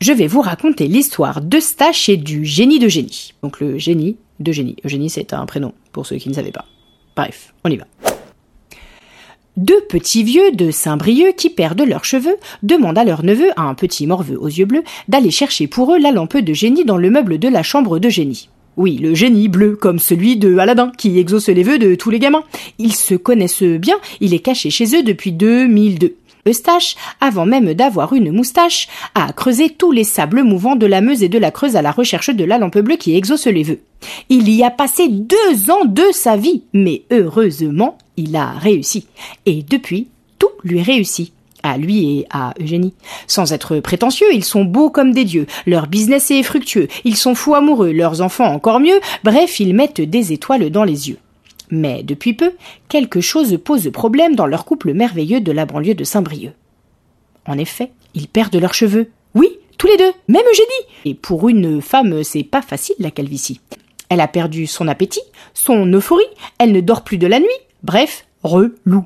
Je vais vous raconter l'histoire d'Eustache et du génie de génie. Donc le génie de génie. Eugénie, c'est un prénom, pour ceux qui ne savaient pas. Bref, on y va. Deux petits vieux de Saint-Brieuc qui perdent leurs cheveux demandent à leur neveu, un petit morveux aux yeux bleus, d'aller chercher pour eux la lampe de génie dans le meuble de la chambre de génie. Oui, le génie bleu, comme celui de Aladdin, qui exauce les vœux de tous les gamins. Ils se connaissent bien, il est caché chez eux depuis 2002. Eustache, avant même d'avoir une moustache, a creusé tous les sables mouvants de la Meuse et de la Creuse à la recherche de la lampe bleue qui exauce les vœux. Il y a passé deux ans de sa vie, mais heureusement, il a réussi. Et depuis, tout lui réussit. À lui et à Eugénie. Sans être prétentieux, ils sont beaux comme des dieux. Leur business est fructueux. Ils sont fous amoureux. Leurs enfants encore mieux. Bref, ils mettent des étoiles dans les yeux. Mais depuis peu, quelque chose pose problème dans leur couple merveilleux de la banlieue de Saint-Brieuc. En effet, ils perdent leurs cheveux. Oui, tous les deux, même Eugénie. Et pour une femme, c'est pas facile la calvitie. Elle a perdu son appétit, son euphorie, elle ne dort plus de la nuit. Bref, relou.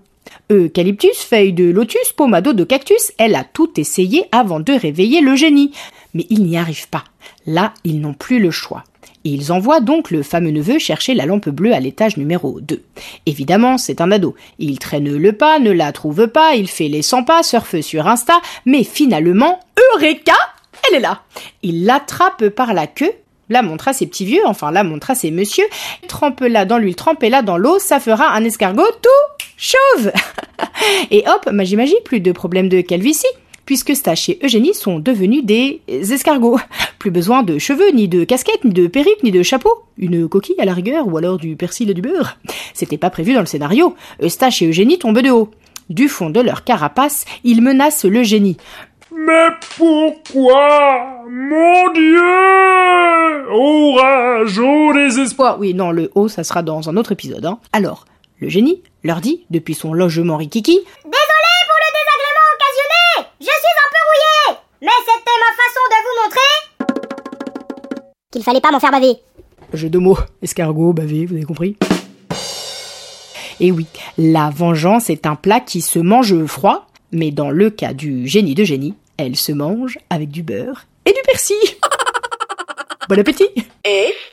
Eucalyptus, feuille de lotus, pomado de cactus, elle a tout essayé avant de réveiller le génie. Mais ils n'y arrivent pas. Là, ils n'ont plus le choix. Ils envoient donc le fameux neveu chercher la lampe bleue à l'étage numéro 2. Évidemment, c'est un ado. Il traîne le pas, ne la trouve pas, il fait les 100 pas, surfe sur Insta, mais finalement, Eureka Elle est là Il l'attrape par la queue, la montre à ses petits vieux, enfin la montre à ses messieurs, trempe-la dans l'huile, trempe-la dans l'eau, ça fera un escargot tout chauve Et hop, magie magie, plus de problème de calvitie puisque Stache et Eugénie sont devenus des escargots. Plus besoin de cheveux, ni de casquette, ni de perruque, ni de chapeau. Une coquille à la rigueur, ou alors du persil et du beurre. C'était pas prévu dans le scénario. Eustache et Eugénie tombent de haut. Du fond de leur carapace, ils menacent le génie. Mais pourquoi? Mon Dieu Orage, au désespoir Oui, non, le haut, ça sera dans un autre épisode. Hein. Alors, le génie leur dit, depuis son logement rikiki, Désolé pour le désagrément occasionné Je suis un peu rouillé Mais c'était ma façon de vous montrer qu'il fallait pas m'en faire baver. Jeu de mots, escargot, bavé, vous avez compris? Et oui, la vengeance est un plat qui se mange froid, mais dans le cas du génie de génie, elle se mange avec du beurre et du persil. bon appétit F